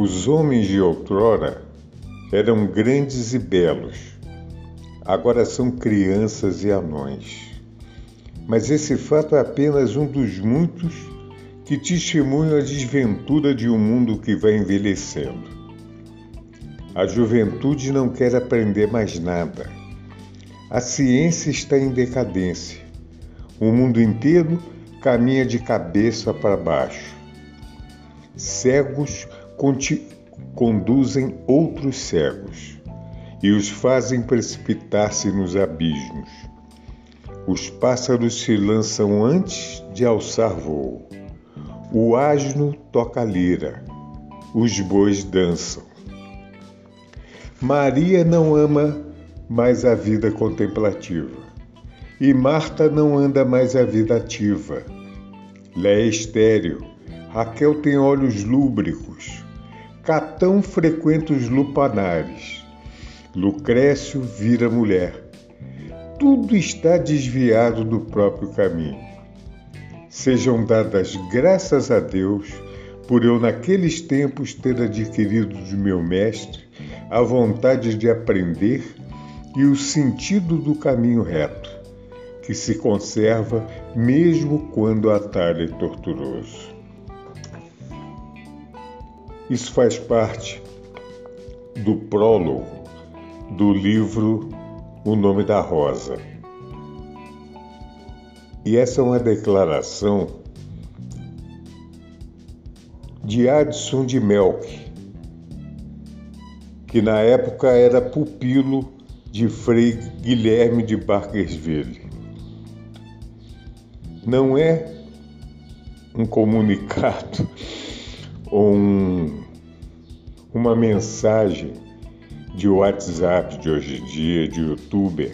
Os homens de outrora eram grandes e belos, agora são crianças e anões. Mas esse fato é apenas um dos muitos que testemunham a desventura de um mundo que vai envelhecendo. A juventude não quer aprender mais nada. A ciência está em decadência. O mundo inteiro caminha de cabeça para baixo. Cegos conduzem outros cegos e os fazem precipitar-se nos abismos. Os pássaros se lançam antes de alçar voo. O asno toca lira. Os bois dançam. Maria não ama mais a vida contemplativa. E Marta não anda mais a vida ativa. Lé é estéreo. Raquel tem olhos lúbricos. Catão frequenta os lupanares. Lucrécio vira mulher. Tudo está desviado do próprio caminho. Sejam dadas graças a Deus por eu naqueles tempos ter adquirido de meu mestre a vontade de aprender e o sentido do caminho reto, que se conserva mesmo quando o atalho é torturoso. Isso faz parte do prólogo do livro O Nome da Rosa. E essa é uma declaração de Adson de Melk, que na época era pupilo de Frei Guilherme de Barkersville. Não é um comunicado ou um, uma mensagem de WhatsApp de hoje em dia, de youtuber.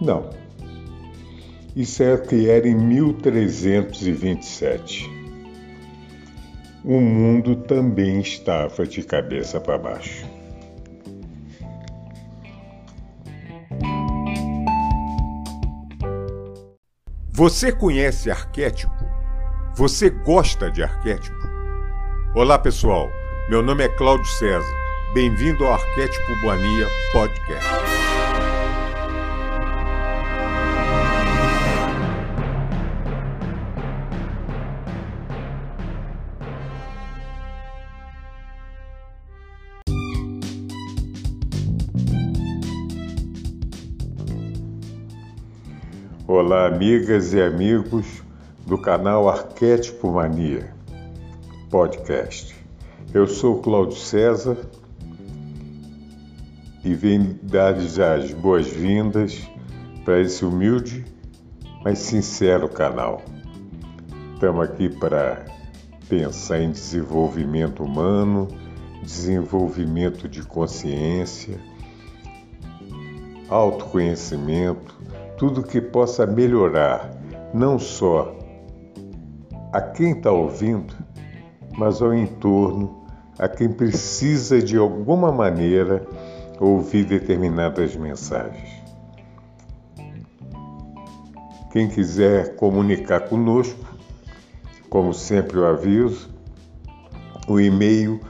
Não. Isso é que era em 1327. O mundo também estava de cabeça para baixo. Você conhece arquétipo? Você gosta de arquétipo? Olá, pessoal. Meu nome é Cláudio César. Bem-vindo ao Arquétipo Mania Podcast. Olá, amigas e amigos do canal Arquétipo Mania Podcast. Eu sou Cláudio César e venho dar as boas-vindas para esse humilde, mas sincero canal. Estamos aqui para pensar em desenvolvimento humano, desenvolvimento de consciência, autoconhecimento tudo que possa melhorar não só a quem está ouvindo, mas ao entorno, a quem precisa de alguma maneira ouvir determinadas mensagens. Quem quiser comunicar conosco, como sempre eu aviso, o e-mail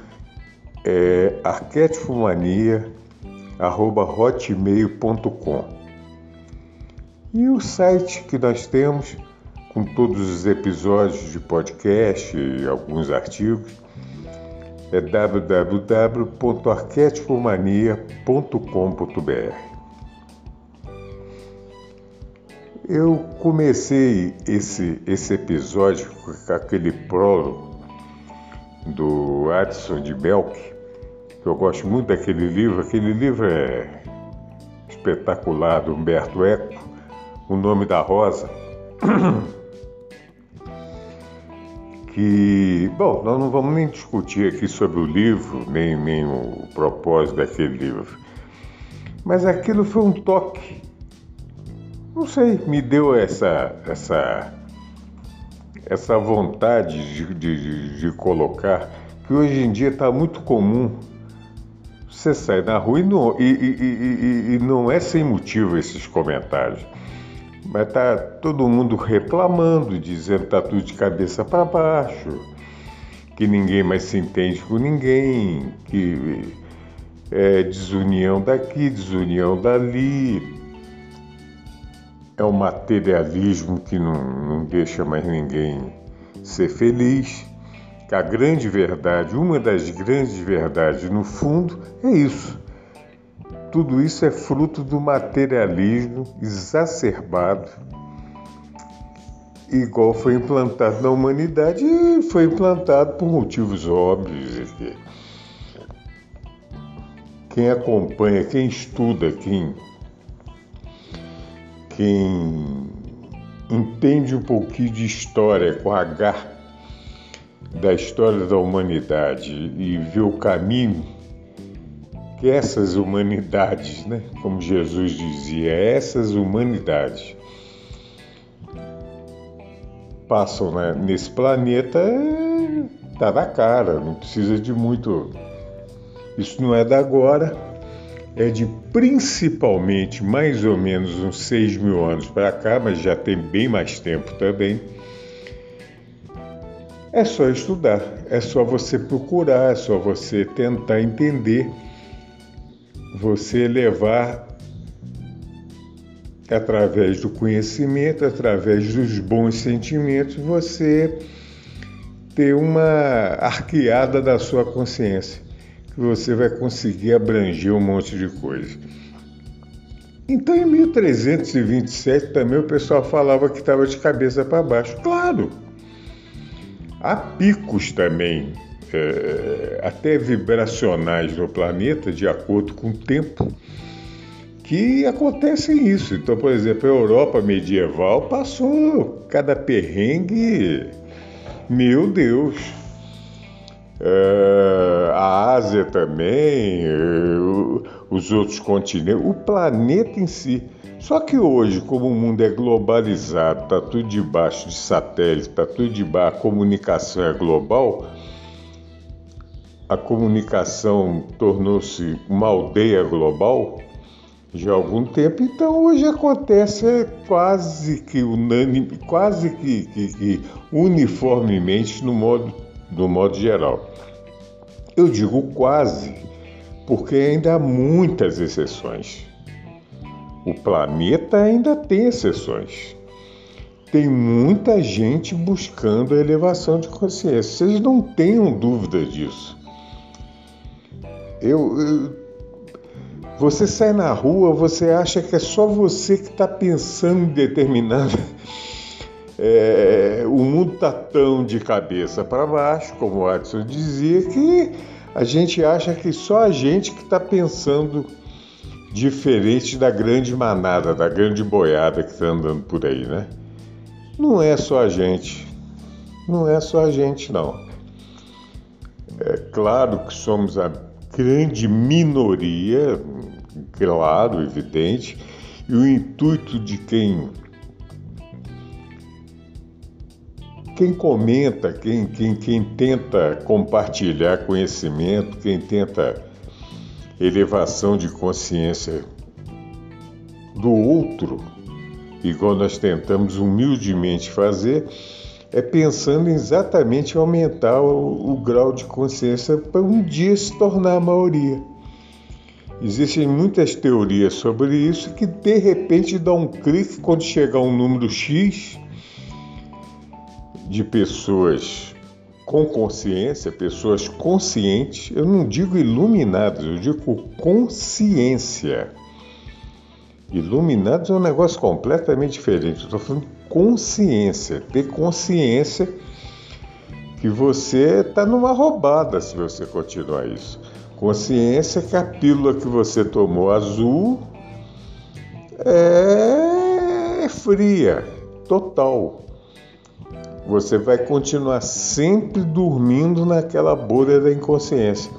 é arquetipomania.hotmail.com e o site que nós temos, com todos os episódios de podcast e alguns artigos, é www.arquetipomania.com.br. Eu comecei esse, esse episódio com aquele prólogo do Adson de Belk, que eu gosto muito daquele livro. Aquele livro é espetacular, do Humberto Eco o Nome da Rosa, que, bom, nós não vamos nem discutir aqui sobre o livro, nem, nem o propósito daquele livro, mas aquilo foi um toque, não sei, me deu essa, essa, essa vontade de, de, de colocar, que hoje em dia está muito comum. Você sai na rua e não, e, e, e, e, não é sem motivo esses comentários. Mas tá todo mundo reclamando, dizendo que tá tudo de cabeça para baixo, que ninguém mais se entende com ninguém, que é desunião daqui, desunião dali. É o materialismo que não, não deixa mais ninguém ser feliz. Que a grande verdade, uma das grandes verdades no fundo, é isso. Tudo isso é fruto do materialismo exacerbado igual foi implantado na humanidade e foi implantado por motivos óbvios. Quem acompanha, quem estuda, quem, quem entende um pouquinho de história com H da história da humanidade e vê o caminho que essas humanidades, né, como Jesus dizia, essas humanidades passam né, nesse planeta tá na cara, não precisa de muito. Isso não é da agora, é de principalmente mais ou menos uns 6 mil anos para cá, mas já tem bem mais tempo também. É só estudar, é só você procurar, é só você tentar entender, você levar através do conhecimento, através dos bons sentimentos, você ter uma arqueada da sua consciência, que você vai conseguir abranger um monte de coisa. Então, em 1327 também o pessoal falava que estava de cabeça para baixo. Claro! Há picos também, é, até vibracionais no planeta, de acordo com o tempo que acontece isso. Então, por exemplo, a Europa medieval passou cada perrengue, meu Deus. Uh, a Ásia também, uh, os outros continentes, o planeta em si. Só que hoje, como o mundo é globalizado, está tudo debaixo de satélite, está tudo debaixo, a comunicação é global, a comunicação tornou-se uma aldeia global de algum tempo. Então hoje acontece quase que unânime, quase que, que, que uniformemente no modo, no modo geral. Eu digo quase, porque ainda há muitas exceções. O planeta ainda tem exceções. Tem muita gente buscando a elevação de consciência. Vocês não tenham dúvida disso. Eu, eu você sai na rua, você acha que é só você que está pensando em determinado. É, o mundo está tão de cabeça para baixo, como o Adson dizia, que a gente acha que só a gente que está pensando diferente da grande manada, da grande boiada que está andando por aí, né? Não é só a gente. Não é só a gente, não. É claro que somos a grande minoria, claro, evidente, e o intuito de quem quem comenta, quem, quem, quem tenta compartilhar conhecimento, quem tenta elevação de consciência do outro, igual nós tentamos humildemente fazer, é pensando exatamente em aumentar o, o grau de consciência para um dia se tornar a maioria. Existem muitas teorias sobre isso que de repente dá um clique quando chegar um número X de pessoas com consciência, pessoas conscientes, eu não digo iluminadas, eu digo consciência. Iluminados é um negócio completamente diferente. Estou falando consciência, ter consciência que você está numa roubada se você continuar isso. Consciência que a pílula que você tomou azul é fria, total. Você vai continuar sempre dormindo naquela bolha da inconsciência,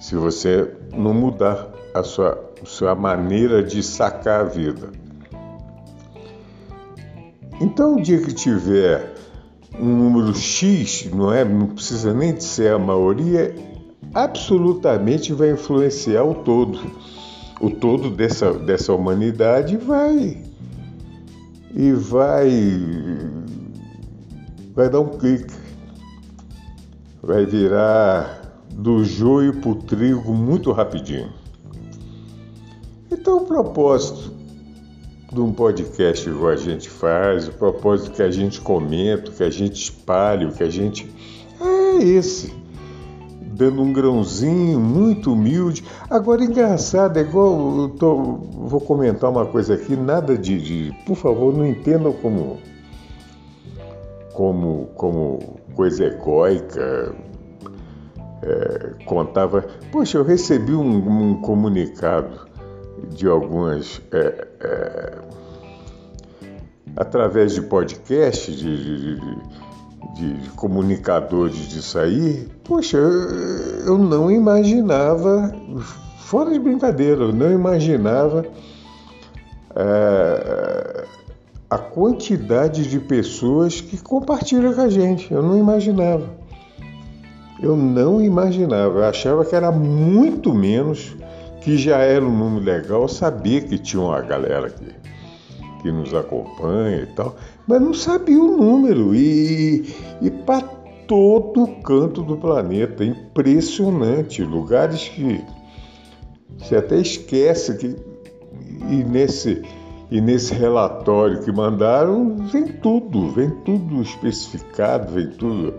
se você não mudar a sua, a sua maneira de sacar a vida. Então, o dia que tiver um número X, não é? Não precisa nem de ser a maioria, absolutamente vai influenciar o todo. O todo dessa, dessa humanidade vai e vai vai dar um clique. vai virar do joio para o trigo muito rapidinho. Então, o propósito de um podcast igual a gente faz, o propósito que a gente comenta, que a gente espalha, que a gente. é esse. Dando um grãozinho muito humilde. Agora, engraçado, é igual. Eu tô, vou comentar uma coisa aqui, nada de, de. Por favor, não entendam como. Como, como coisa egóica, é, contava. Poxa, eu recebi um, um comunicado de algumas. É, é, através de podcast, de, de, de, de, comunicadores disso aí, poxa, eu, não imaginava, fora de brincadeira, eu não imaginava é, a quantidade de pessoas que compartilham com a gente. Eu não imaginava. Eu não imaginava. Eu achava que era muito menos que já era um número legal, eu sabia que tinha uma galera que, que nos acompanha e tal, mas não sabia o número e, e para todo canto do planeta, impressionante, lugares que você até esquece que e nesse e nesse relatório que mandaram vem tudo, vem tudo especificado, vem tudo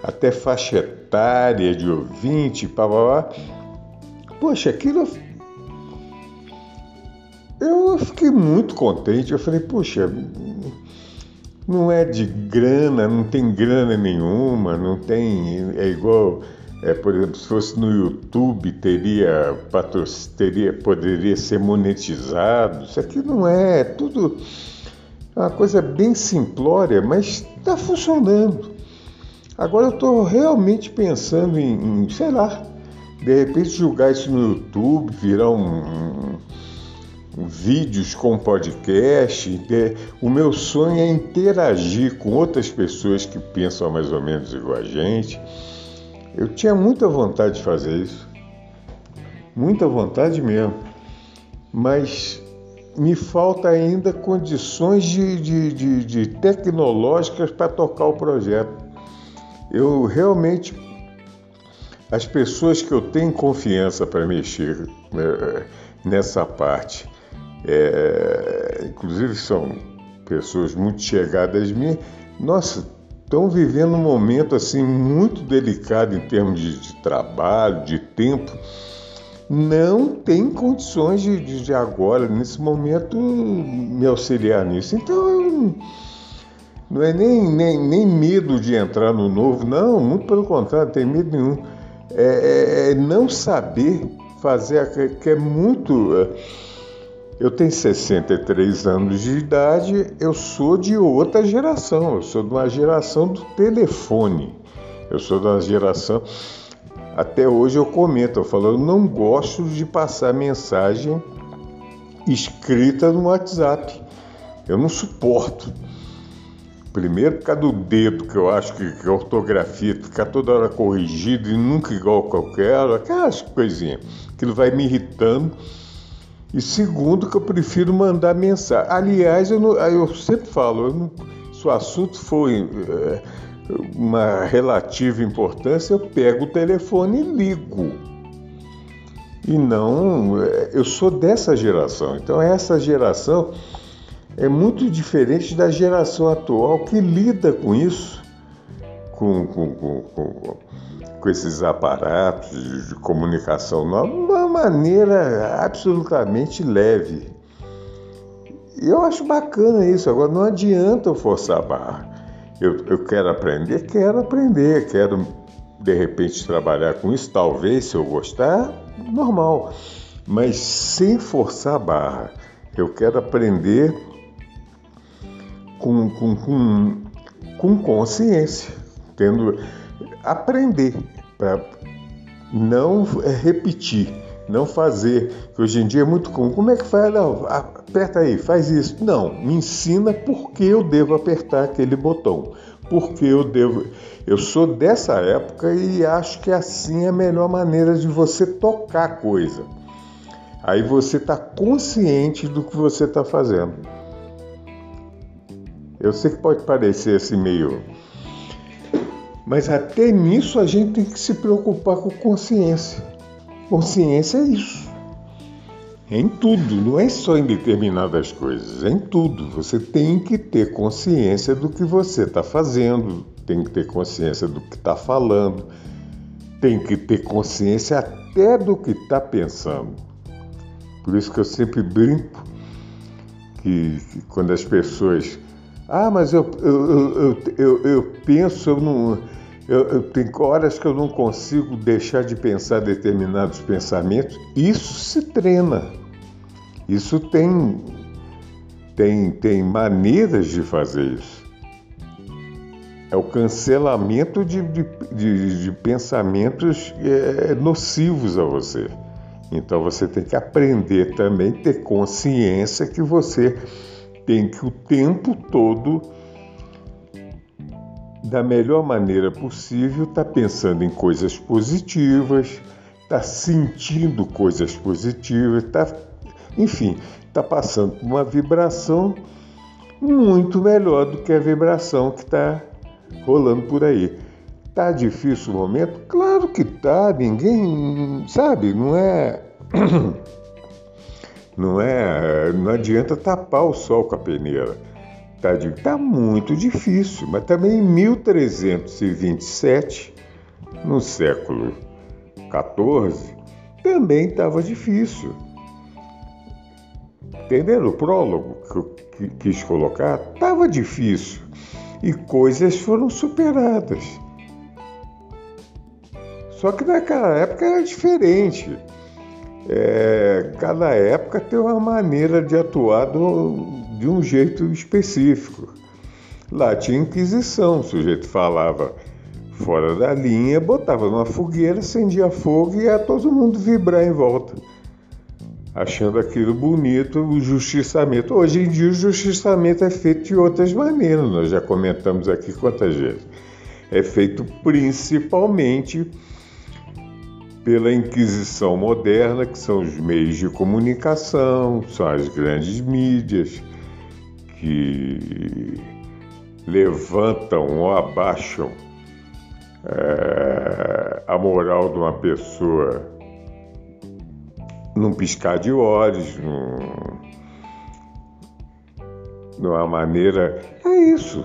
até faixa etária de ouvinte, pá, pá, pá. Poxa, aquilo. Eu fiquei muito contente. Eu falei, poxa, não é de grana, não tem grana nenhuma, não tem. É igual. É, por exemplo, se fosse no YouTube, teria, teria, poderia ser monetizado. Isso aqui não é, é tudo uma coisa bem simplória, mas está funcionando. Agora eu estou realmente pensando em, em, sei lá, de repente jogar isso no YouTube, virar um, um vídeos com podcast. O meu sonho é interagir com outras pessoas que pensam mais ou menos igual a gente. Eu tinha muita vontade de fazer isso, muita vontade mesmo, mas me falta ainda condições de, de, de, de tecnológicas para tocar o projeto. Eu realmente as pessoas que eu tenho confiança para mexer é, nessa parte, é, inclusive são pessoas muito chegadas a mim, nossa, estão vivendo um momento assim muito delicado em termos de, de trabalho, de tempo, não tem condições de, de, agora, nesse momento, me auxiliar nisso. Então, não é nem, nem, nem medo de entrar no novo, não, muito pelo contrário, não tem medo nenhum é, é, é não saber fazer, que é muito. É, eu tenho 63 anos de idade, eu sou de outra geração, eu sou de uma geração do telefone, eu sou da geração. Até hoje eu comento, eu falo, eu não gosto de passar mensagem escrita no WhatsApp. Eu não suporto. Primeiro por causa do dedo, que eu acho que, que a ortografia fica toda hora corrigida e nunca igual qualquer, aquelas coisinhas. Aquilo vai me irritando. E segundo, que eu prefiro mandar mensagem. Aliás, eu, não, eu sempre falo, eu não, se o assunto for é, uma relativa importância, eu pego o telefone e ligo. E não, é, eu sou dessa geração. Então, essa geração é muito diferente da geração atual que lida com isso, com, com, com, com esses aparatos de, comunicação de uma maneira absolutamente leve. Eu acho bacana isso. Agora, não adianta eu forçar a barra. Eu, eu quero aprender, quero aprender, quero de repente trabalhar com isso, talvez, se eu gostar, normal. Mas sem forçar a barra. Eu quero aprender com, com, com, com consciência, tendo aprender para não repetir, não fazer. Que hoje em dia é muito comum. Como é que faz? Não, aperta aí, faz isso. Não, me ensina por que eu devo apertar aquele botão. Porque eu devo. Eu sou dessa época e acho que assim é a melhor maneira de você tocar a coisa. Aí você está consciente do que você está fazendo. Eu sei que pode parecer assim meio. Mas até nisso a gente tem que se preocupar com consciência. Consciência é isso. É em tudo, não é só em determinadas coisas, é em tudo. Você tem que ter consciência do que você está fazendo, tem que ter consciência do que está falando, tem que ter consciência até do que está pensando. Por isso que eu sempre brinco que, que quando as pessoas. Ah, mas eu, eu, eu, eu, penso, eu não. Eu, tem horas que eu não consigo deixar de pensar determinados pensamentos. Isso se treina. Isso tem, tem, tem maneiras de fazer isso. É o cancelamento de, de, de, de pensamentos é, nocivos a você. Então você tem que aprender também, ter consciência que você tem que o tempo todo, da melhor maneira possível, estar tá pensando em coisas positivas, estar tá sentindo coisas positivas, tá enfim, está passando por uma vibração muito melhor do que a vibração que está rolando por aí. Tá difícil o momento? Claro que tá. Ninguém sabe, não é. Não é. Não adianta tapar o sol com a peneira. Tá, tá muito difícil, mas também em 1327, no século 14, também estava difícil. Entenderam? O prólogo que eu quis colocar estava difícil e coisas foram superadas. Só que naquela época era diferente. É, cada época tem uma maneira de atuar do, de um jeito específico. Lá tinha Inquisição, o sujeito falava fora da linha, botava numa fogueira, acendia fogo e ia todo mundo vibrar em volta achando aquilo bonito, o justiçamento. Hoje em dia, o justiçamento é feito de outras maneiras, nós já comentamos aqui quantas vezes. É feito principalmente pela Inquisição moderna, que são os meios de comunicação, são as grandes mídias que levantam ou abaixam é, a moral de uma pessoa num piscar de olhos, num, numa maneira. É isso.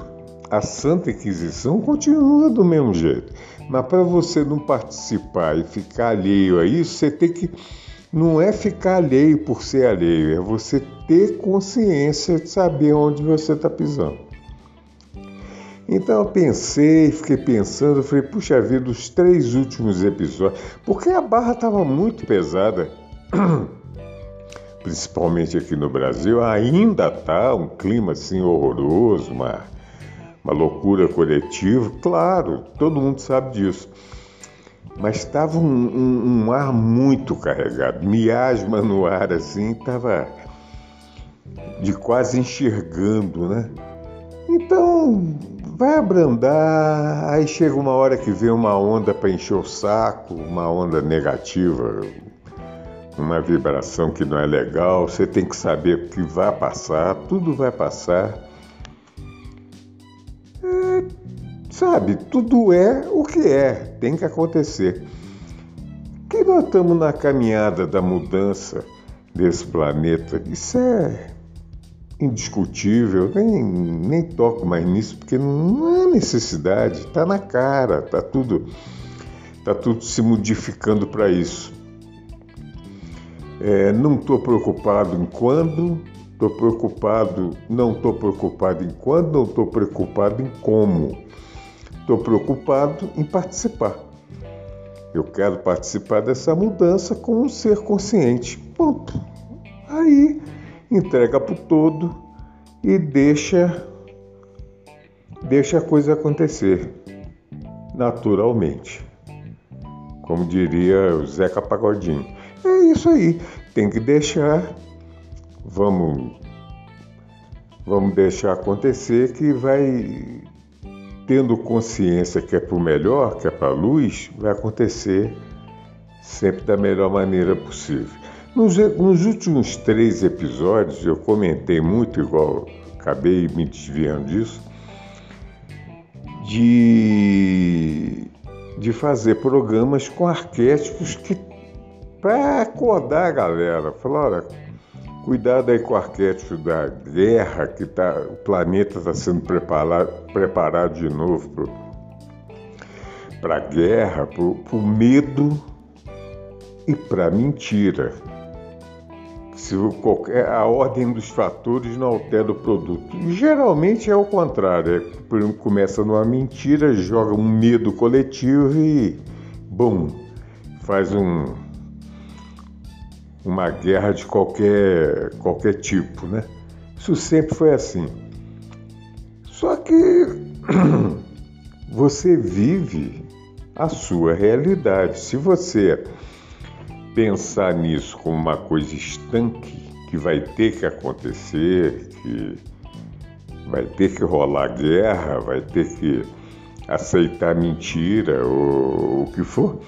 A Santa Inquisição continua do mesmo jeito. Mas para você não participar e ficar alheio a isso, você tem que. Não é ficar alheio por ser alheio, é você ter consciência de saber onde você está pisando. Então eu pensei, fiquei pensando, falei, puxa vida, os três últimos episódios, porque a barra estava muito pesada. principalmente aqui no Brasil, ainda está um clima assim horroroso, uma, uma loucura coletiva. Claro, todo mundo sabe disso. Mas estava um, um, um, ar muito carregado, miasma no ar assim, estava de quase enxergando, né? Então vai abrandar, aí chega uma hora que vem uma onda para encher o saco, uma onda negativa, uma vibração que não é legal, você tem que saber que vai passar, tudo vai passar. Sabe, tudo é o que é, tem que acontecer. Que nós estamos na caminhada da mudança desse planeta, isso é indiscutível, nem, nem toco mais nisso, porque não é necessidade, está na cara, está tudo, tá tudo se modificando para isso. É, não estou preocupado em quando, estou preocupado, não estou preocupado em quando, não estou preocupado em como. Estou preocupado em participar. Eu quero participar dessa mudança com um ser consciente. Ponto. Aí entrega para o todo e deixa deixa a coisa acontecer naturalmente. Como diria o Zeca Pagodinho. É isso aí. Tem que deixar. Vamos, vamos deixar acontecer que vai tendo consciência que é para o melhor, que é para a luz, vai acontecer sempre da melhor maneira possível. Nos, nos, últimos três episódios, eu comentei muito, igual acabei me desviando disso, de, de fazer programas com arquétipos que para acordar a galera. Falar, olha, cuidado aí com o arquétipo da guerra, que tá, o planeta está sendo preparado, preparado de novo para a guerra, para o medo e para a mentira. Se qualquer, a ordem dos fatores não altera o produto. Geralmente é o contrário. É, começa numa mentira, joga um medo coletivo e, bom, faz um, uma guerra de qualquer, qualquer tipo, né? Isso sempre foi assim. Só que você vive a sua realidade. Se você pensar nisso como uma coisa estanque, que vai ter que acontecer, que vai ter que rolar guerra, vai ter que aceitar mentira ou o que for,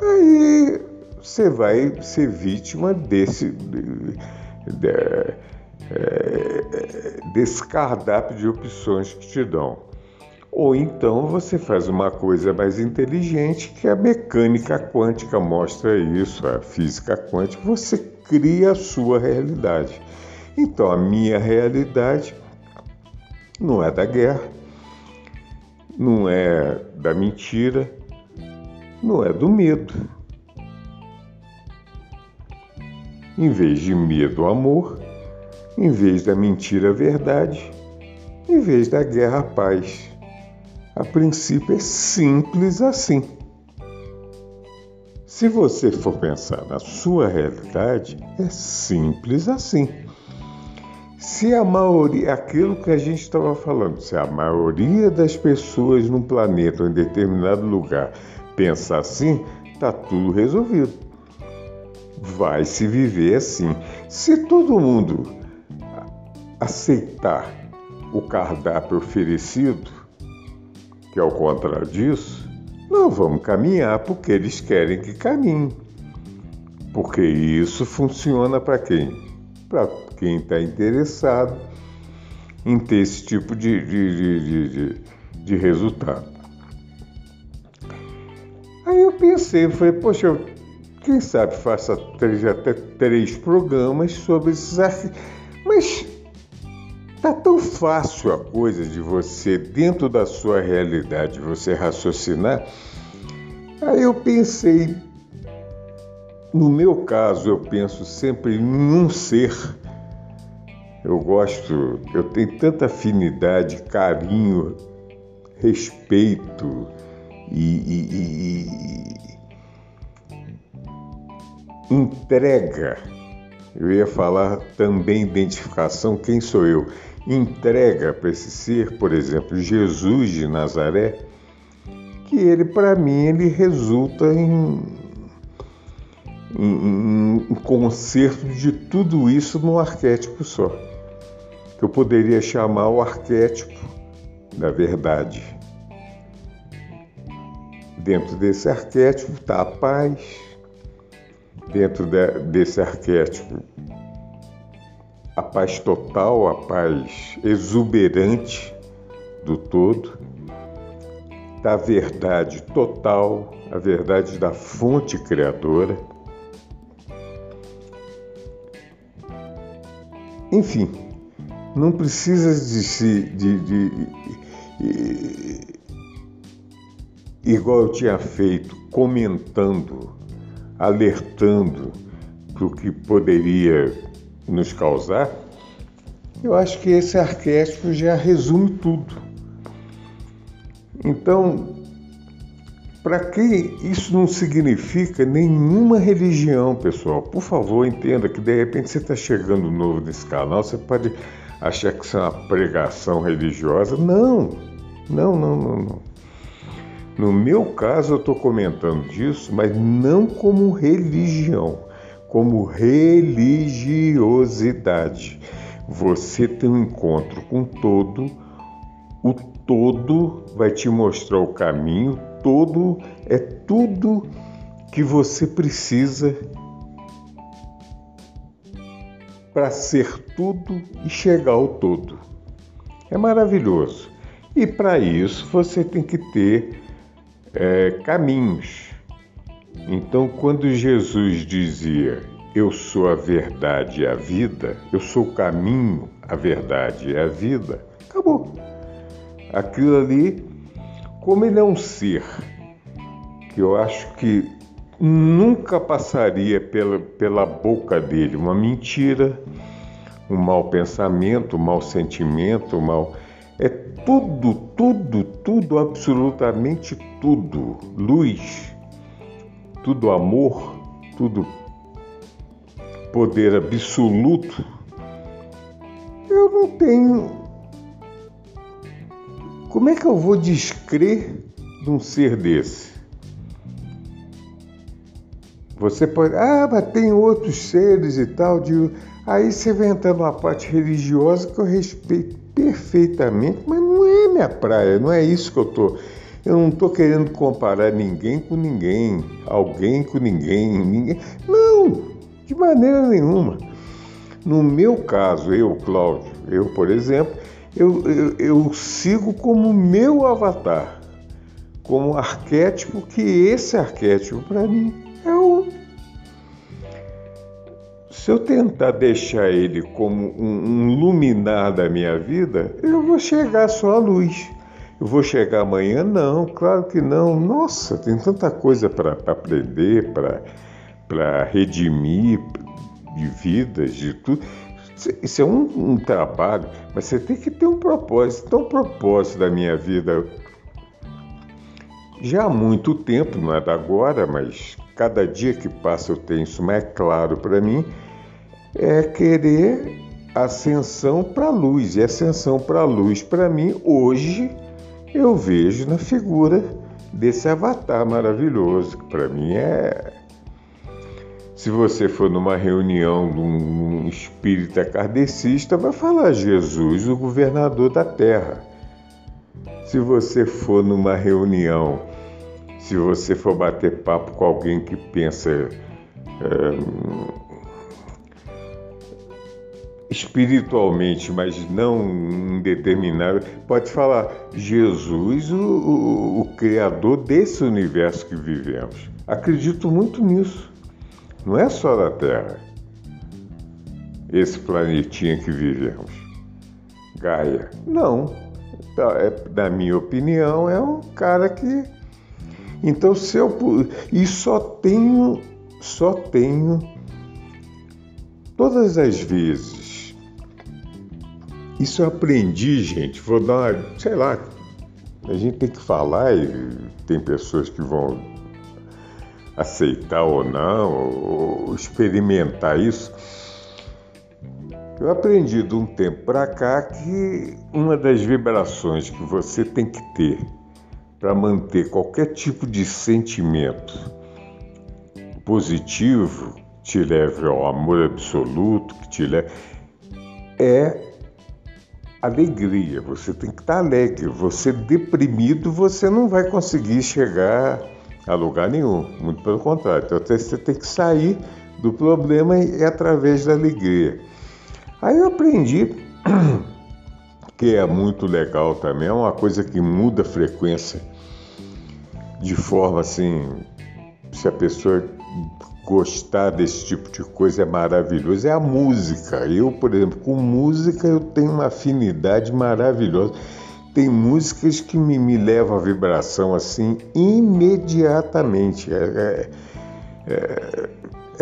aí você vai ser vítima desse, de, de, é, desse cardápio de opções que te dão. Ou então você faz uma coisa mais inteligente, que a mecânica quântica mostra isso, a física quântica, você cria a sua realidade. Então a minha realidade não é da guerra, não é da mentira, não é do medo. Em vez de medo, amor, em vez da mentira, verdade, em vez da guerra, paz. A princípio é simples assim. Se você for pensar na sua realidade, é simples assim. Se a maioria, aquilo que a gente estava falando, se a maioria das pessoas no planeta ou em determinado lugar pensa assim, está tudo resolvido. Vai se viver assim. Se todo mundo aceitar o cardápio oferecido, que ao contrário disso, não vamos caminhar porque eles querem que caminhe. Porque isso funciona para quem? Para quem está interessado em ter esse tipo de, de, de, de, de resultado. Aí eu pensei, falei, poxa, quem sabe faça três, até três programas sobre esses arquivos. Mas Tá tão fácil a coisa de você, dentro da sua realidade, você raciocinar. Aí eu pensei, no meu caso, eu penso sempre em um ser. Eu gosto, eu tenho tanta afinidade, carinho, respeito e, e entrega. Eu ia falar também identificação, quem sou eu? entrega para esse ser, por exemplo, Jesus de Nazaré, que ele, para mim, ele resulta em, em concerto de tudo isso num arquétipo só, que eu poderia chamar o arquétipo da verdade. Dentro desse arquétipo está a paz, dentro de, desse arquétipo a paz total, a paz exuberante do todo, da verdade total, a verdade da fonte criadora. Enfim, não precisa de se. De, de, de, igual eu tinha feito, comentando, alertando para o que poderia nos causar, eu acho que esse arquétipo já resume tudo. Então, para que isso não significa nenhuma religião, pessoal, por favor, entenda que de repente você está chegando novo nesse canal, você pode achar que isso é uma pregação religiosa. Não, não, não, não, não. No meu caso, eu estou comentando disso, mas não como religião como religiosidade. Você tem um encontro com todo, o todo vai te mostrar o caminho, todo é tudo que você precisa para ser tudo e chegar ao todo. É maravilhoso. E para isso você tem que ter é, caminhos. Então, quando Jesus dizia eu sou a verdade e a vida, eu sou o caminho, a verdade e a vida, acabou. Aquilo ali, como ele é um ser que eu acho que nunca passaria pela, pela boca dele uma mentira, um mau pensamento, um mau sentimento, um mau. É tudo, tudo, tudo, absolutamente tudo. Luz, tudo amor, tudo poder absoluto, eu não tenho. Como é que eu vou descrer de um ser desse? Você pode. Ah, mas tem outros seres e tal. De... Aí você vai entrar numa parte religiosa que eu respeito perfeitamente, mas minha praia, não é isso que eu tô. Eu não estou querendo comparar ninguém com ninguém, alguém com ninguém, ninguém. Não! De maneira nenhuma. No meu caso, eu, Cláudio, eu, por exemplo, eu, eu, eu sigo como meu avatar, como arquétipo, que esse arquétipo para mim é o. Se eu tentar deixar ele como um, um luminar da minha vida, eu vou chegar só à luz. Eu vou chegar amanhã? Não, claro que não. Nossa, tem tanta coisa para aprender, para redimir de vidas, de tudo. Isso é um, um, trabalho, mas você tem que ter um propósito. Então, o propósito da minha vida, já há muito tempo, não é da agora, mas cada dia que passa eu tenho isso mais claro para mim, é querer ascensão para a luz. E ascensão para a luz, para mim, hoje, eu vejo na figura desse avatar maravilhoso, que para mim é se você for numa reunião de um espírita kardecista, vai falar Jesus, o governador da terra. Se você for numa reunião, se você for bater papo com alguém que pensa é, espiritualmente, mas não determinado, pode falar Jesus, o, o, o criador desse universo que vivemos. Acredito muito nisso. Não é só da Terra, esse planetinha que vivemos. Gaia. Não. Tá, é, na minha opinião, é um cara que. Então, se eu. E só tenho. Só tenho. Todas as vezes. Isso eu aprendi, gente. Vou dar. Sei lá. A gente tem que falar e tem pessoas que vão aceitar ou não, ou experimentar isso. Eu aprendi de um tempo para cá que uma das vibrações que você tem que ter para manter qualquer tipo de sentimento positivo que te leve ao amor absoluto, que te leve, é alegria. Você tem que estar alegre. Você deprimido, você não vai conseguir chegar a lugar nenhum, muito pelo contrário. Então você tem que sair do problema e é através da alegria. Aí eu aprendi que é muito legal também, é uma coisa que muda a frequência de forma assim, se a pessoa gostar desse tipo de coisa é maravilhoso, é a música. Eu, por exemplo, com música eu tenho uma afinidade maravilhosa tem músicas que me, me levam à vibração assim imediatamente. É, é, é,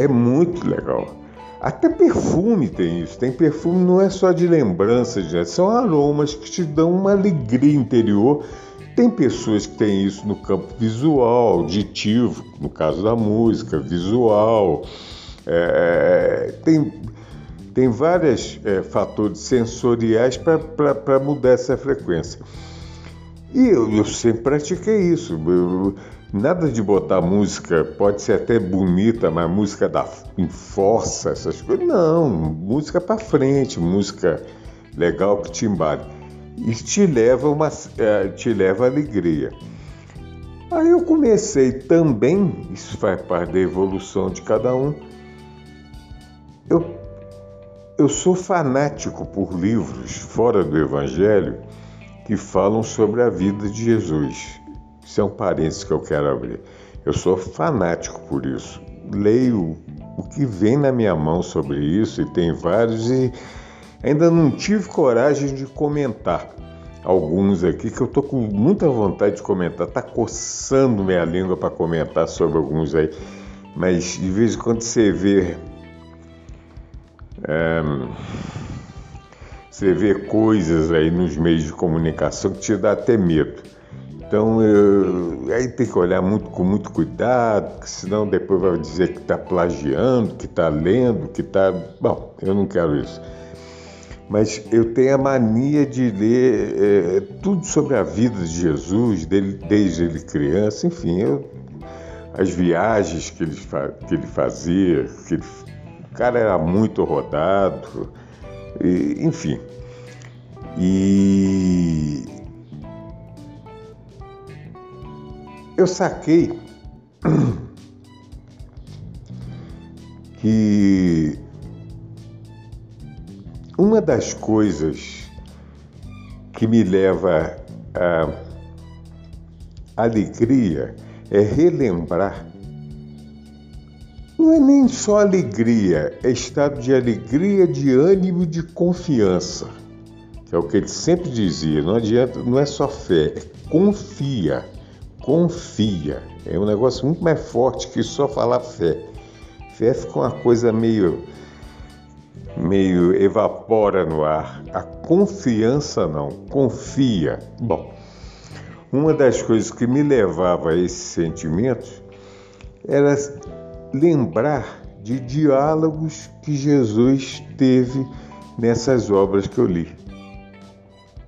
é, muito legal. Até perfume tem isso. Tem perfume não é só de lembranças, são aromas que te dão uma alegria interior. Tem pessoas que têm isso no campo visual, auditivo, no caso da música, visual. É, tem tem vários é, fatores sensoriais para mudar essa frequência. E eu, eu sempre pratiquei isso. Eu, nada de botar música, pode ser até bonita, mas música da, em força, essas coisas. Não, música para frente, música legal que te embale. E te leva, uma, é, te leva alegria. Aí eu comecei também, isso faz parte da evolução de cada um, eu eu sou fanático por livros fora do Evangelho que falam sobre a vida de Jesus. Isso é um parênteses que eu quero abrir. Eu sou fanático por isso. Leio o que vem na minha mão sobre isso e tem vários e ainda não tive coragem de comentar alguns aqui que eu tô com muita vontade de comentar. Tá coçando minha língua para comentar sobre alguns aí, mas de vez em quando você vê é, você vê coisas aí nos meios de comunicação que te dá até medo. Então, eu, aí tem que olhar muito com muito cuidado, senão depois vai dizer que está plagiando, que está lendo, que está. Bom, eu não quero isso. Mas eu tenho a mania de ler é, tudo sobre a vida de Jesus, dele, desde ele criança, enfim, eu, as viagens que ele, que ele fazia, que ele, o cara era muito rodado, e, enfim. E eu saquei que uma das coisas que me leva a alegria é relembrar. Não é nem só alegria, é estado de alegria, de ânimo, de confiança. Que é o que ele sempre dizia, não adianta, não é só fé, é confia confia. É um negócio muito mais forte que só falar fé. Fé fica uma coisa meio meio evapora no ar. A confiança não, confia. Bom, uma das coisas que me levava a esses sentimentos era lembrar de diálogos que Jesus teve nessas obras que eu li.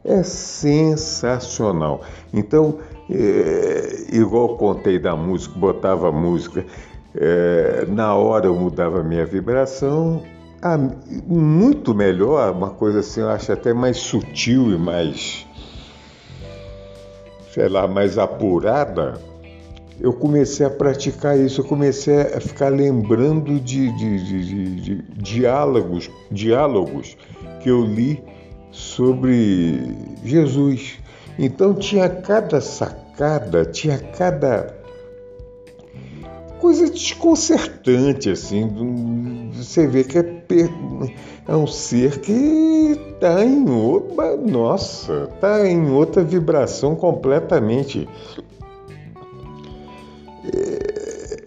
É sensacional. Então, é, igual contei da música, botava música, é, na hora eu mudava minha vibração, a, muito melhor, uma coisa assim, eu acho até mais sutil e mais, sei lá, mais apurada. Eu comecei a praticar isso, eu comecei a ficar lembrando de, de, de, de diálogos, diálogos que eu li sobre Jesus. Então tinha cada sacada, tinha cada coisa desconcertante, assim. Você vê que é, é um ser que está em outra. Nossa, está em outra vibração completamente. É,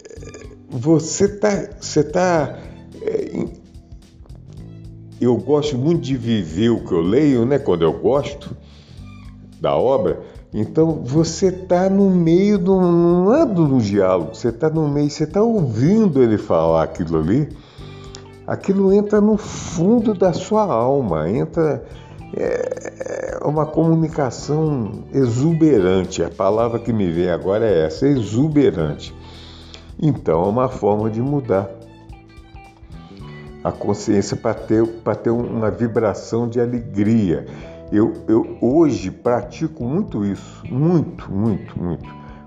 você está. Você tá, é, eu gosto muito de viver o que eu leio, né? Quando eu gosto da obra, então você está no meio do. é do diálogo, você está no meio, você está ouvindo ele falar aquilo ali, aquilo entra no fundo da sua alma, entra. É, é uma comunicação exuberante. A palavra que me vem agora é essa, exuberante. Então é uma forma de mudar a consciência para ter, ter uma vibração de alegria. Eu, eu hoje pratico muito isso, muito, muito, muito.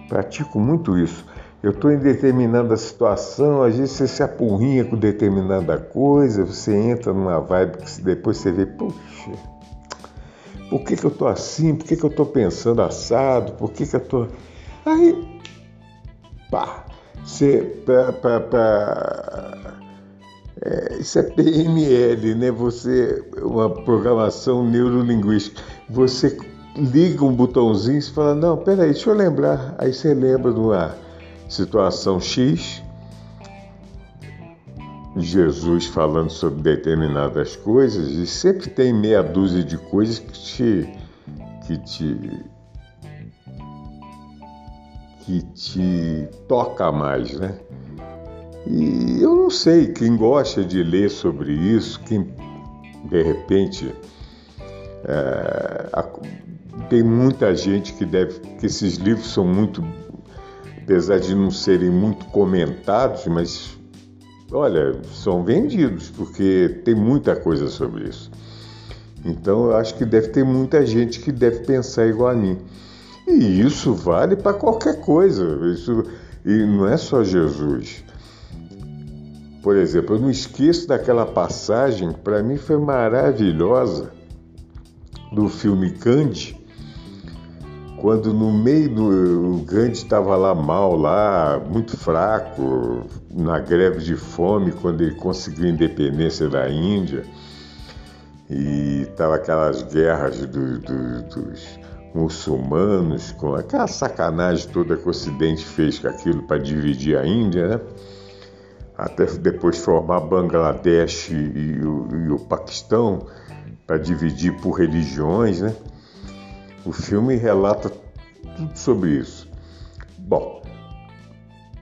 Pratico muito isso. Eu estou em determinada situação, às vezes você se apurrinha com determinada coisa, você entra numa vibe que depois você vê, puxa, por que, que eu estou assim? Por que, que eu estou pensando assado? Por que, que eu estou. Tô... Aí, pá, você. Pra, pra, pra é, isso é PNL, né? Você, uma programação neurolinguística. Você liga um botãozinho e fala, não, peraí, deixa eu lembrar. Aí você lembra de uma situação X, Jesus falando sobre determinadas coisas, e sempre tem meia dúzia de coisas que te, que te, que te toca mais, né? E eu não sei, quem gosta de ler sobre isso, quem de repente é, tem muita gente que deve, que esses livros são muito, apesar de não serem muito comentados, mas olha, são vendidos, porque tem muita coisa sobre isso. Então eu acho que deve ter muita gente que deve pensar igual a mim. E isso vale para qualquer coisa. Isso, e não é só Jesus. Por exemplo, eu não esqueço daquela passagem, para mim foi maravilhosa, do filme Candy, quando no meio do o Gandhi estava lá mal, lá muito fraco, na greve de fome, quando ele conseguiu a independência da Índia, e estava aquelas guerras do, do, dos muçulmanos, com aquela sacanagem toda que o Ocidente fez com aquilo para dividir a Índia, né? Até depois formar Bangladesh e o, e o Paquistão para dividir por religiões, né? O filme relata tudo sobre isso. Bom,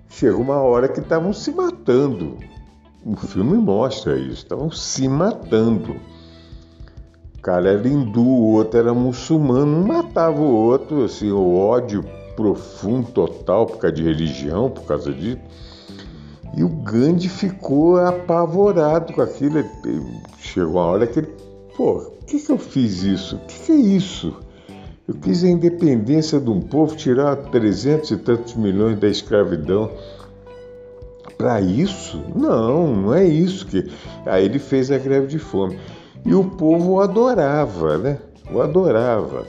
chega uma hora que estavam se matando. O filme mostra isso, estavam se matando. O cara era hindu, o outro era muçulmano, um matava o outro, assim, o ódio profundo, total, por causa de religião, por causa disso. E o Gandhi ficou apavorado com aquilo. Chegou uma hora que ele, pô, por que, que eu fiz isso? O que, que é isso? Eu quis a independência de um povo, tirar 300 e tantos milhões da escravidão. Para isso? Não, não é isso que. Aí ele fez a greve de fome. E o povo o adorava, né? O adorava.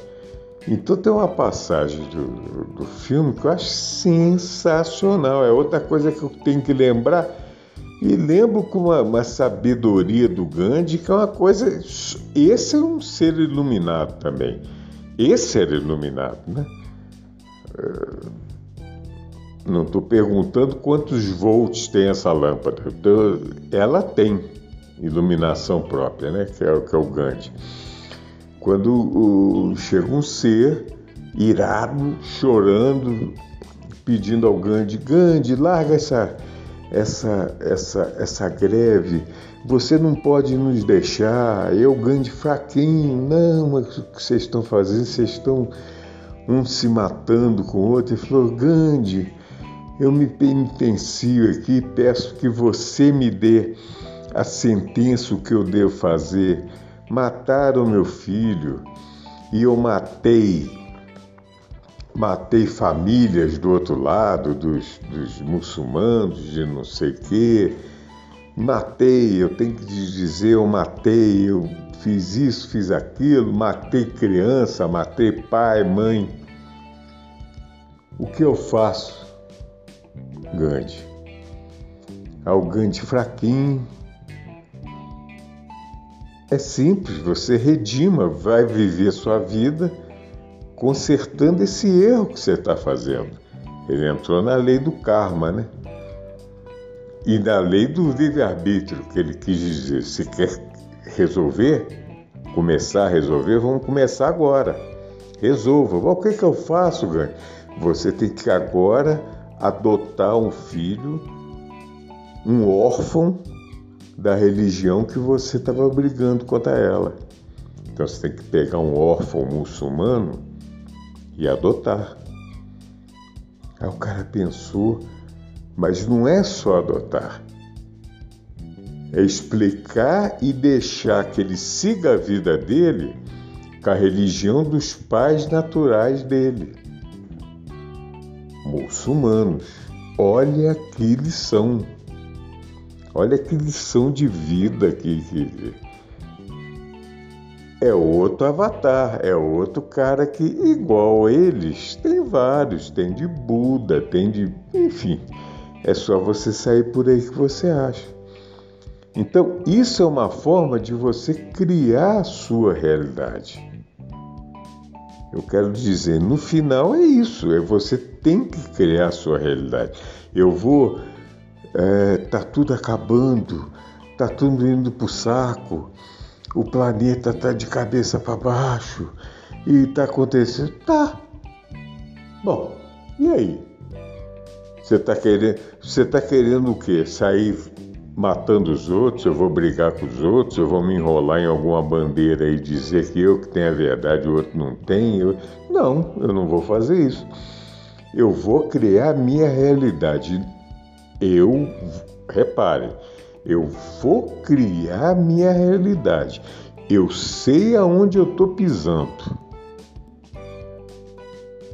Então tem uma passagem do, do filme que eu acho sensacional. É outra coisa que eu tenho que lembrar. E lembro com uma, uma, sabedoria do Gandhi, que é uma coisa. Esse é um ser iluminado também. Esse era iluminado, né? É, não estou perguntando quantos volts tem essa lâmpada. Ela tem iluminação própria, né? Que é, que é o Gandhi. Quando chega um ser irado, chorando, pedindo ao Gandhi, Gandhi, larga essa, essa, essa, essa greve, você não pode nos deixar, eu Gandhi fraquinho, não, mas o que vocês estão fazendo? Vocês estão um se matando com o outro. Ele falou, Gandhi, eu me penitencio aqui, peço que você me dê a sentença o que eu devo fazer. Mataram meu filho e eu matei, matei famílias do outro lado, dos, dos muçulmanos, de não sei o quê matei, eu tenho que dizer, eu matei, eu fiz isso, fiz aquilo, matei criança, matei pai, mãe. O que eu faço, Gandhi? Ao Gandhi fraquinho. É simples, você redima, vai viver sua vida consertando esse erro que você está fazendo. Ele entrou na lei do karma, né? e na lei do livre-arbítrio, que ele quis dizer, se quer resolver, começar a resolver, vamos começar agora. Resolva. O que, que eu faço, Gandhi? Você tem que agora adotar um filho, um órfão da religião que você estava brigando contra ela. Então você tem que pegar um órfão muçulmano e adotar. Aí o cara pensou, mas não é só adotar. É explicar e deixar que ele siga a vida dele com a religião dos pais naturais dele. Muçulmanos. Olha que lição. Olha que lição de vida que, é outro avatar, é outro cara que, igual eles, tem vários, tem de Buda, tem de. enfim. É só você sair por aí que você acha. Então, isso é uma forma de você criar a sua realidade. Eu quero dizer, no final é isso, é você tem que criar a sua realidade. Eu vou, é, tá tudo acabando, tá tudo indo pro saco, o planeta tá de cabeça para baixo e tá acontecendo, tá. Bom, e aí? Você está querendo, você tá querendo o quê? Sair matando os outros? Eu vou brigar com os outros? Eu vou me enrolar em alguma bandeira e dizer que eu que tenho a verdade, o outro não tem? Eu... Não, eu não vou fazer isso. Eu vou criar a minha realidade. Eu, repare, eu vou criar minha realidade. Eu sei aonde eu estou pisando.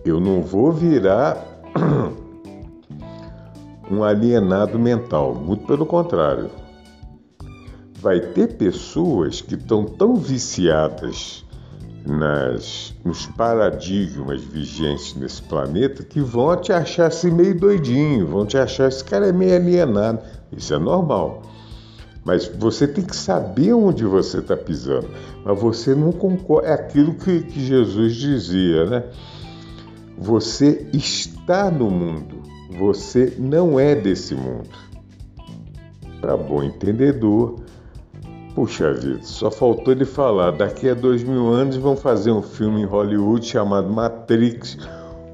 Eu não vou virar um alienado mental, muito pelo contrário. Vai ter pessoas que estão tão viciadas nas, nos paradigmas vigentes nesse planeta que vão te achar assim meio doidinho, vão te achar esse cara é meio alienado. Isso é normal. Mas você tem que saber onde você está pisando. Mas você não concorda. É aquilo que, que Jesus dizia, né? Você está no mundo, você não é desse mundo. Para bom entendedor, puxa vida, só faltou ele falar: daqui a dois mil anos vão fazer um filme em Hollywood chamado Matrix,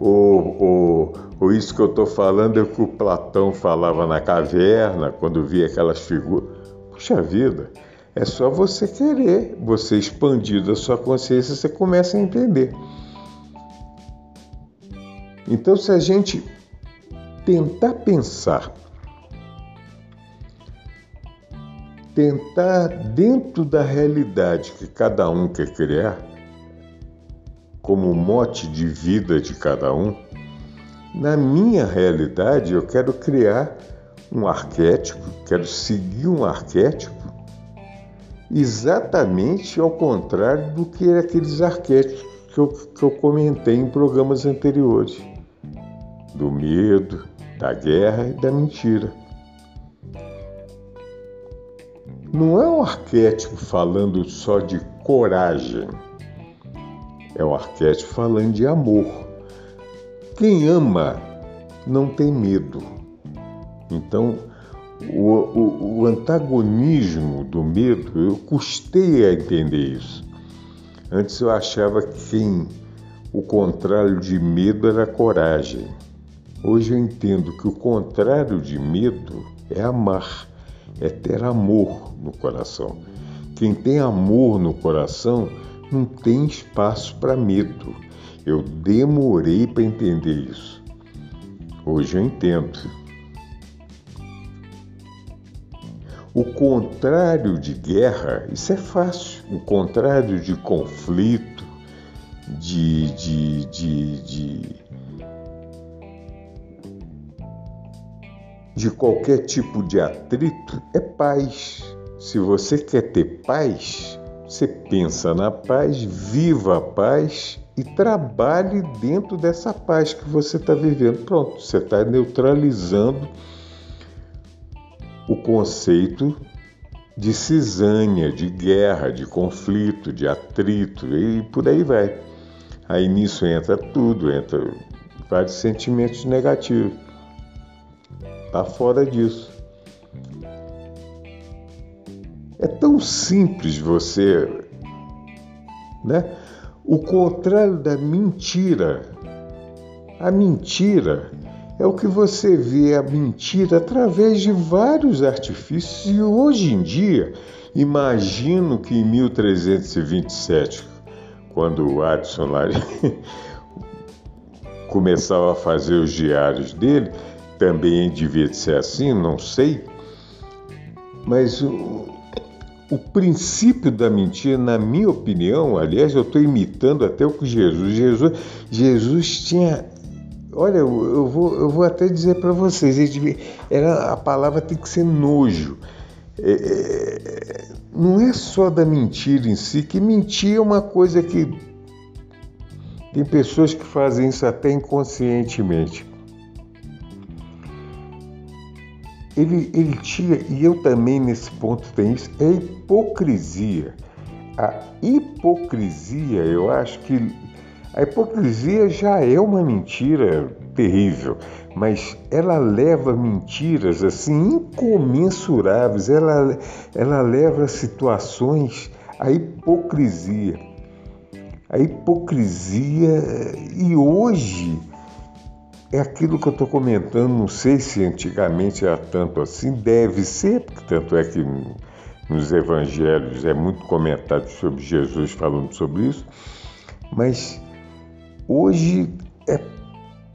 ou, ou, ou isso que eu estou falando é o que o Platão falava na caverna, quando via aquelas figuras. Puxa vida, é só você querer, você expandir a sua consciência, você começa a entender. Então, se a gente tentar pensar, tentar dentro da realidade que cada um quer criar, como mote de vida de cada um, na minha realidade eu quero criar um arquétipo, quero seguir um arquétipo exatamente ao contrário do que aqueles arquétipos que eu, que eu comentei em programas anteriores do medo, da guerra e da mentira. Não é um arquétipo falando só de coragem, é um arquétipo falando de amor. Quem ama não tem medo. Então, o, o, o, antagonismo do medo, eu custei a entender isso. Antes eu achava que quem, o contrário de medo era coragem. Hoje eu entendo que o contrário de medo é amar, é ter amor no coração. Quem tem amor no coração não tem espaço para medo. Eu demorei para entender isso. Hoje eu entendo. O contrário de guerra, isso é fácil. O contrário de conflito, de, de, de, de de qualquer tipo de atrito é paz. Se você quer ter paz, você pensa na paz, viva a paz e trabalhe dentro dessa paz que você está vivendo. Pronto, você está neutralizando o conceito de cisânia, de guerra, de conflito, de atrito e por aí vai. Aí nisso entra tudo, entra vários sentimentos negativos. Está fora disso. É tão simples você, né? O contrário da mentira. A mentira é o que você vê a mentira através de vários artifícios e hoje em dia, imagino que em 1327, quando o Adson começava a fazer os diários dele, também devia ser assim, não sei. Mas o, o princípio da mentira, na minha opinião, aliás, eu estou imitando até o que Jesus. Jesus, Jesus tinha. Olha, eu vou, eu vou até dizer para vocês, devia, era, a palavra tem que ser nojo. É, é, não é só da mentira em si, que mentir é uma coisa que tem pessoas que fazem isso até inconscientemente. Ele, ele tinha, e eu também nesse ponto tenho isso, é hipocrisia. A hipocrisia, eu acho que a hipocrisia já é uma mentira terrível, mas ela leva mentiras assim incomensuráveis, ela, ela leva situações à hipocrisia. A hipocrisia, e hoje é aquilo que eu estou comentando, não sei se antigamente era tanto assim, deve ser, porque tanto é que nos evangelhos é muito comentado sobre Jesus falando sobre isso, mas hoje é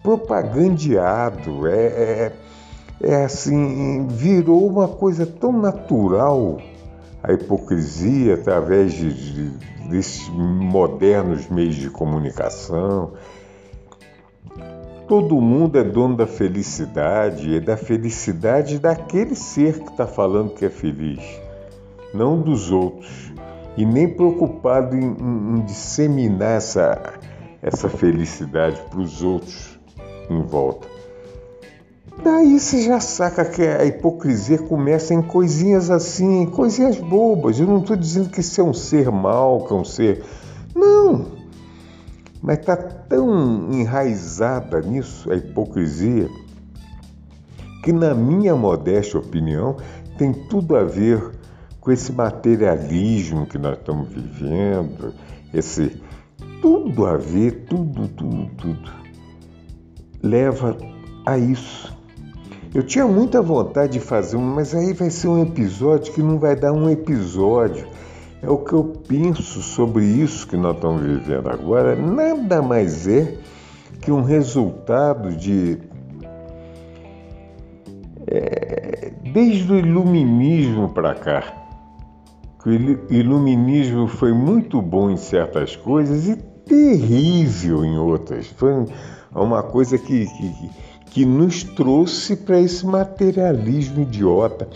propagandeado, é, é, é assim, virou uma coisa tão natural a hipocrisia através de, de, desses modernos meios de comunicação Todo mundo é dono da felicidade, é da felicidade daquele ser que está falando que é feliz, não dos outros. e nem preocupado em, em, em disseminar essa, essa felicidade para os outros em volta. Daí você já saca que a hipocrisia começa em coisinhas assim, coisinhas bobas. Eu não estou dizendo que isso é um ser mau, que é um ser. Não! Mas está tão enraizada nisso a hipocrisia que, na minha modesta opinião, tem tudo a ver com esse materialismo que nós estamos vivendo, esse tudo a ver, tudo, tudo, tudo leva a isso. Eu tinha muita vontade de fazer um, mas aí vai ser um episódio que não vai dar um episódio. É o que eu penso sobre isso que nós estamos vivendo agora. Nada mais é que um resultado de é, desde o iluminismo para cá. O iluminismo foi muito bom em certas coisas e terrível em outras. Foi uma coisa que, que, que nos trouxe para esse materialismo idiota.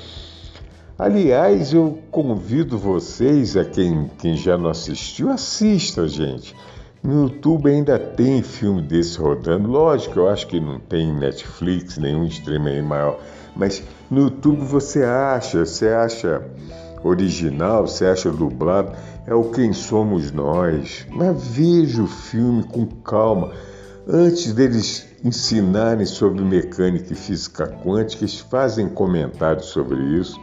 Aliás, eu convido vocês, a quem, quem já não assistiu, assista, gente. No YouTube ainda tem filme desse rodando. Lógico, eu acho que não tem Netflix, nenhum streaming maior. Mas no YouTube você acha, você acha original, você acha dublado, é o Quem Somos Nós. Mas veja o filme com calma. Antes deles ensinarem sobre mecânica e física quântica, eles fazem comentários sobre isso,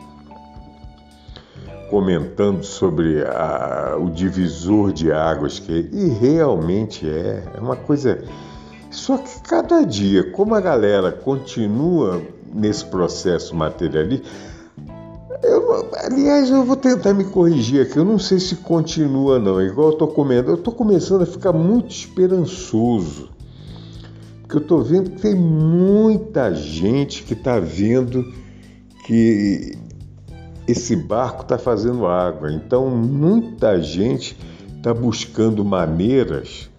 comentando sobre a, o divisor de águas que é, e realmente é, é uma coisa. Só que cada dia, como a galera continua nesse processo materialista, eu, aliás, eu vou tentar me corrigir aqui. Eu não sei se continua, não. Igual eu estou comendo, eu estou começando a ficar muito esperançoso. Porque eu estou vendo que tem muita gente que está vendo que esse barco está fazendo água. Então, muita gente está buscando maneiras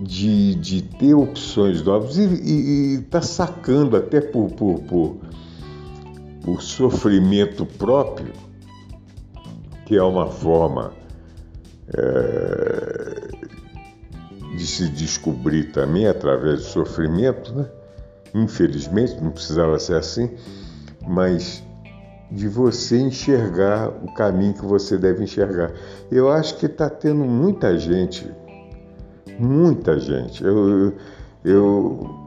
de, de ter opções novas e está sacando até por, por, por por sofrimento próprio, que é uma forma é, de se descobrir também através do sofrimento, né? Infelizmente, não precisava ser assim, mas de você enxergar o caminho que você deve enxergar. Eu acho que está tendo muita gente, muita gente. Eu, eu,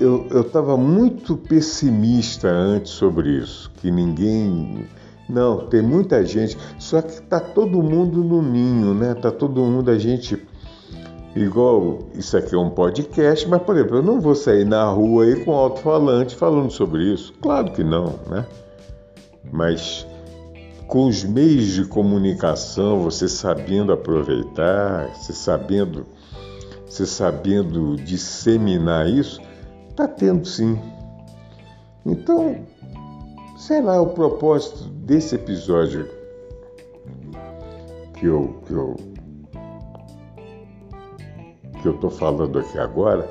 eu estava muito pessimista antes sobre isso, que ninguém. Não, tem muita gente, só que está todo mundo no ninho, né? Tá todo mundo, a gente. Igual, isso aqui é um podcast, mas, por exemplo, eu não vou sair na rua aí com alto-falante falando sobre isso. Claro que não, né? Mas com os meios de comunicação, você sabendo aproveitar, você sabendo, você sabendo disseminar isso, Está tendo sim. Então, sei lá, o propósito desse episódio que eu que eu que eu estou falando aqui agora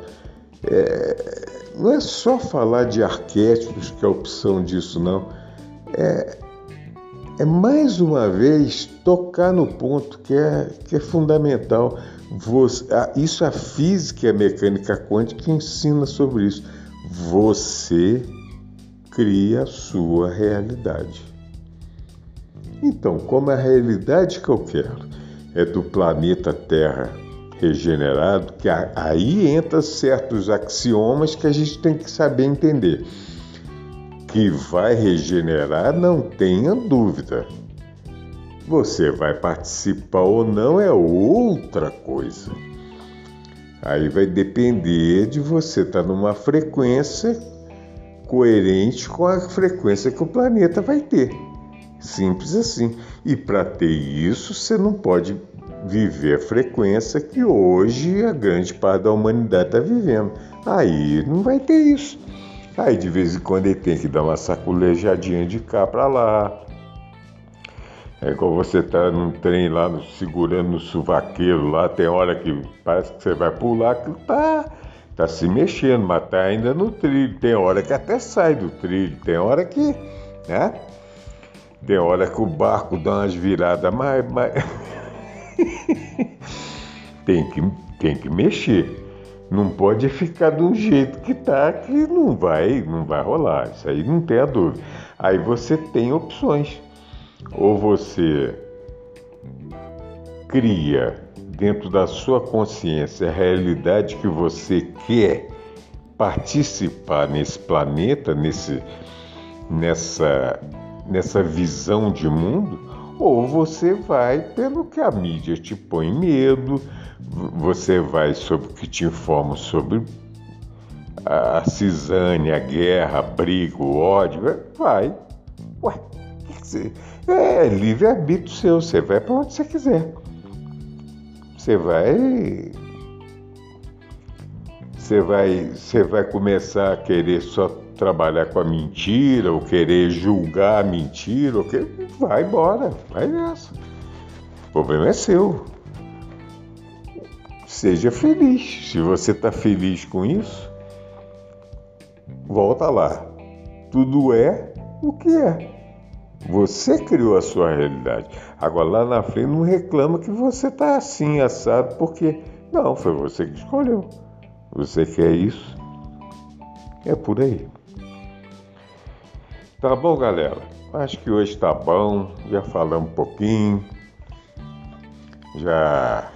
é, não é só falar de arquétipos que é a opção disso não é, é mais uma vez tocar no ponto que é, que é fundamental você, isso a física e a mecânica quântica ensina sobre isso. Você cria a sua realidade. Então, como a realidade que eu quero é do planeta Terra regenerado, que aí entra certos axiomas que a gente tem que saber entender. Que vai regenerar, não tenha dúvida. Você vai participar ou não é outra coisa. Aí vai depender de você estar tá numa frequência coerente com a frequência que o planeta vai ter. Simples assim. E para ter isso, você não pode viver a frequência que hoje a grande parte da humanidade está vivendo. Aí não vai ter isso. Aí de vez em quando ele tem que dar uma saculejadinha de cá para lá, é igual você tá num trem lá, segurando no suvaqueiro lá, tem hora que parece que você vai pular, que tá, tá se mexendo, mas tá ainda no trilho. Tem hora que até sai do trilho, tem hora que, né? Tem hora que o barco dá umas viradas, mas, mas... tem, que, tem que mexer. Não pode ficar do jeito que tá, que não vai, não vai rolar. Isso aí não tem a dúvida. Aí você tem opções. Ou você cria dentro da sua consciência a realidade que você quer participar nesse planeta, nesse, nessa, nessa visão de mundo, ou você vai pelo que a mídia te põe medo, você vai sobre o que te informa sobre a cisânia, a guerra, a briga, o ódio, vai. Ué, é livre-arbítrio seu, você vai para onde você quiser. Você vai você vai, você vai começar a querer só trabalhar com a mentira, ou querer julgar a mentira, ou que... vai embora, vai nessa. O problema é seu. Seja feliz. Se você está feliz com isso, volta lá. Tudo é o que é. Você criou a sua realidade. Agora lá na frente não reclama que você está assim, assado, porque não, foi você que escolheu. Você quer isso? É por aí. Tá bom, galera? Acho que hoje tá bom. Já falamos um pouquinho. Já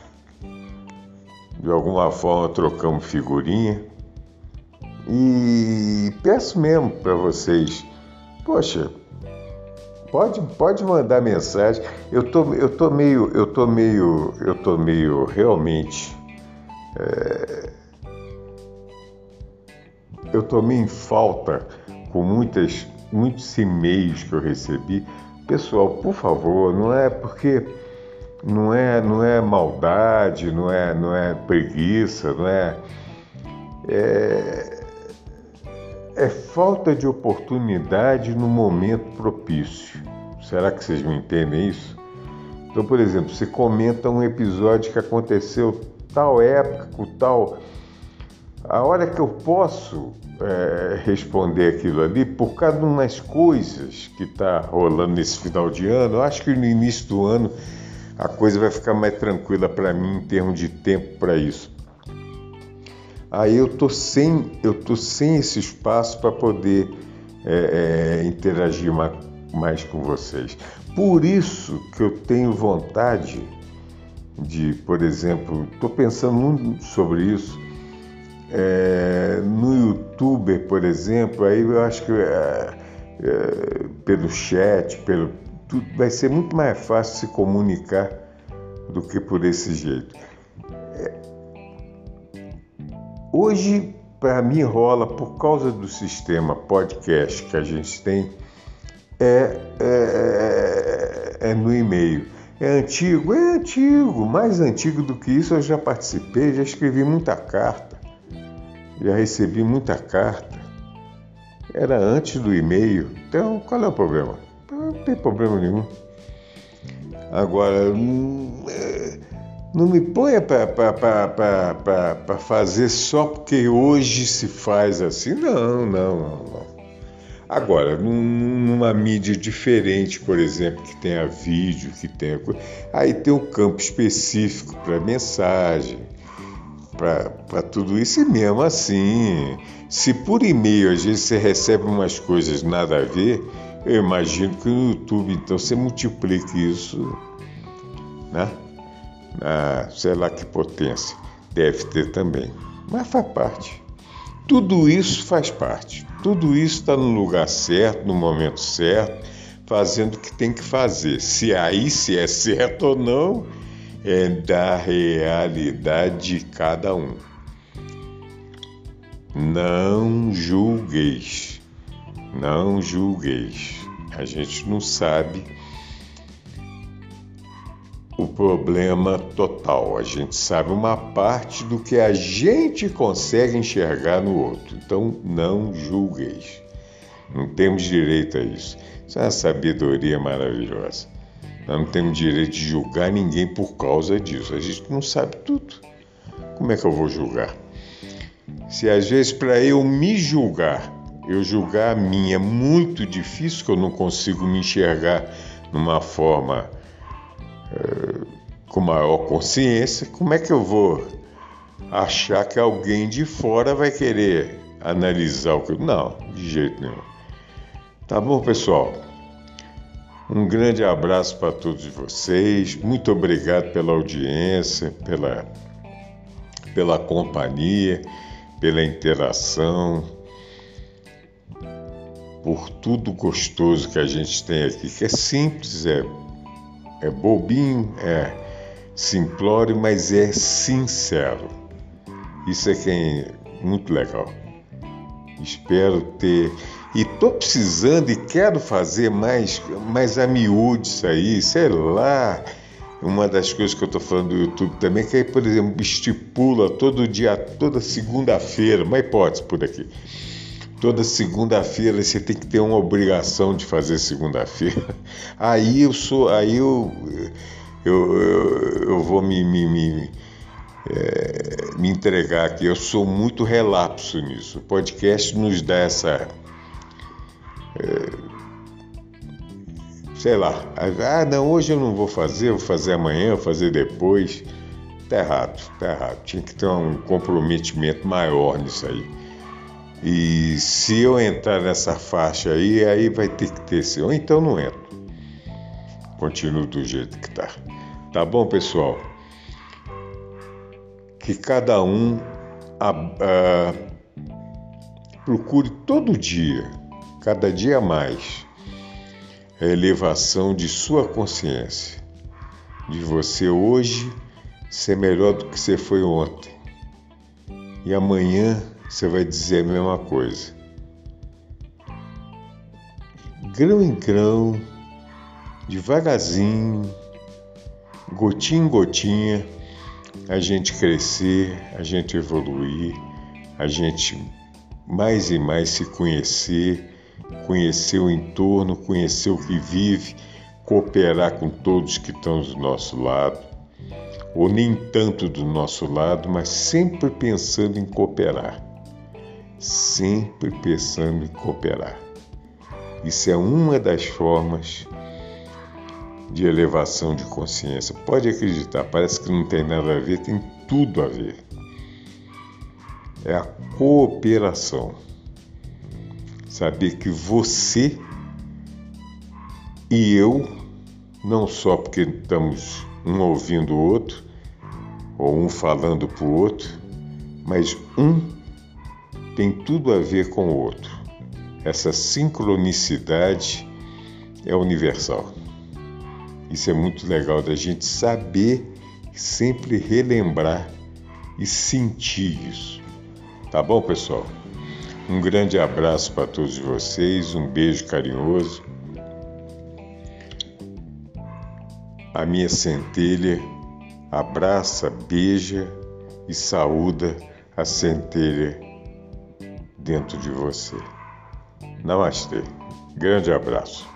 de alguma forma trocamos figurinha. E peço mesmo para vocês, poxa, pode, pode mandar mensagem. Eu tô, eu tô meio, eu tô meio, eu tô meio realmente é, eu tomei em falta com muitas, muitos e-mails que eu recebi. Pessoal, por favor, não é porque não é, não é maldade, não é, não é preguiça, não é, é, é falta de oportunidade no momento propício. Será que vocês me entendem isso? Então, por exemplo, você comenta um episódio que aconteceu tal época, com tal a hora que eu posso é, responder aquilo ali, por causa de umas coisas que está rolando nesse final de ano, eu acho que no início do ano a coisa vai ficar mais tranquila para mim em termos de tempo para isso. Aí eu tô sem, eu tô sem esse espaço para poder é, é, interagir mais, mais com vocês. Por isso que eu tenho vontade de, por exemplo, estou pensando muito sobre isso é, no YouTube, por exemplo, aí eu acho que é, é, pelo chat, pelo tudo, vai ser muito mais fácil se comunicar do que por esse jeito. É, hoje, para mim, rola por causa do sistema podcast que a gente tem, é, é, é no e-mail. É antigo? É antigo, mais antigo do que isso eu já participei, já escrevi muita carta já recebi muita carta. Era antes do e-mail. Então, qual é o problema? Não tem problema nenhum. Agora, não, me ponha para fazer só porque hoje se faz assim. Não, não, não, não. Agora, numa mídia diferente, por exemplo, que tenha vídeo, que tenha. Aí tem um campo específico para mensagem para tudo isso e mesmo assim, se por e-mail às vezes você recebe umas coisas nada a ver, eu imagino que no YouTube então você multiplique isso, né? Ah, sei lá que potência deve ter também, mas faz parte. Tudo isso faz parte. Tudo isso está no lugar certo, no momento certo, fazendo o que tem que fazer. Se aí se é certo ou não, é da realidade de cada um. Não julgueis, não julgueis. A gente não sabe o problema total, a gente sabe uma parte do que a gente consegue enxergar no outro. Então, não julgueis. Não temos direito a isso. Isso é uma sabedoria maravilhosa. Nós não temos direito de julgar ninguém por causa disso. A gente não sabe tudo. Como é que eu vou julgar? Se às vezes para eu me julgar eu julgar a minha. É muito difícil que eu não consigo me enxergar numa forma uh, com maior consciência. Como é que eu vou achar que alguém de fora vai querer analisar o que. Não, de jeito nenhum. Tá bom, pessoal? Um grande abraço para todos vocês. Muito obrigado pela audiência, pela, pela companhia, pela interação, por tudo gostoso que a gente tem aqui, que é simples, é, é bobinho, é simplório, mas é sincero. Isso é que é muito legal. Espero ter e tô precisando e quero fazer mais, mais a miúde isso aí, sei lá. Uma das coisas que eu estou falando do YouTube também, que aí, por exemplo, estipula todo dia, toda segunda-feira, uma hipótese por aqui. Toda segunda-feira você tem que ter uma obrigação de fazer segunda-feira. Aí eu sou, aí eu, eu, eu, eu vou me, me, me é, me entregar aqui. Eu sou muito relapso nisso. O podcast nos dá essa é, sei lá, ah, não, hoje eu não vou fazer, vou fazer amanhã, vou fazer depois. Tá errado, tá errado. Tinha que ter um comprometimento maior nisso aí. E se eu entrar nessa faixa aí, aí vai ter que ter esse. Ou então não entro. Continuo do jeito que tá. Tá bom, pessoal? Que cada um a, a, procure todo dia cada dia mais a elevação de sua consciência, de você hoje ser melhor do que você foi ontem. E amanhã você vai dizer a mesma coisa. Grão em grão, devagarzinho, gotinha em gotinha, a gente crescer, a gente evoluir, a gente mais e mais se conhecer conhecer o entorno, conhecer o que vive, cooperar com todos que estão do nosso lado, ou nem tanto do nosso lado, mas sempre pensando em cooperar. Sempre pensando em cooperar. Isso é uma das formas de elevação de consciência. Pode acreditar, parece que não tem nada a ver, tem tudo a ver. É a cooperação saber que você e eu, não só porque estamos um ouvindo o outro, ou um falando para o outro, mas um tem tudo a ver com o outro. Essa sincronicidade é universal. Isso é muito legal da gente saber, sempre relembrar e sentir isso. Tá bom, pessoal? Um grande abraço para todos vocês, um beijo carinhoso. A minha centelha abraça, beija e saúda a centelha dentro de você. Namastê. Grande abraço.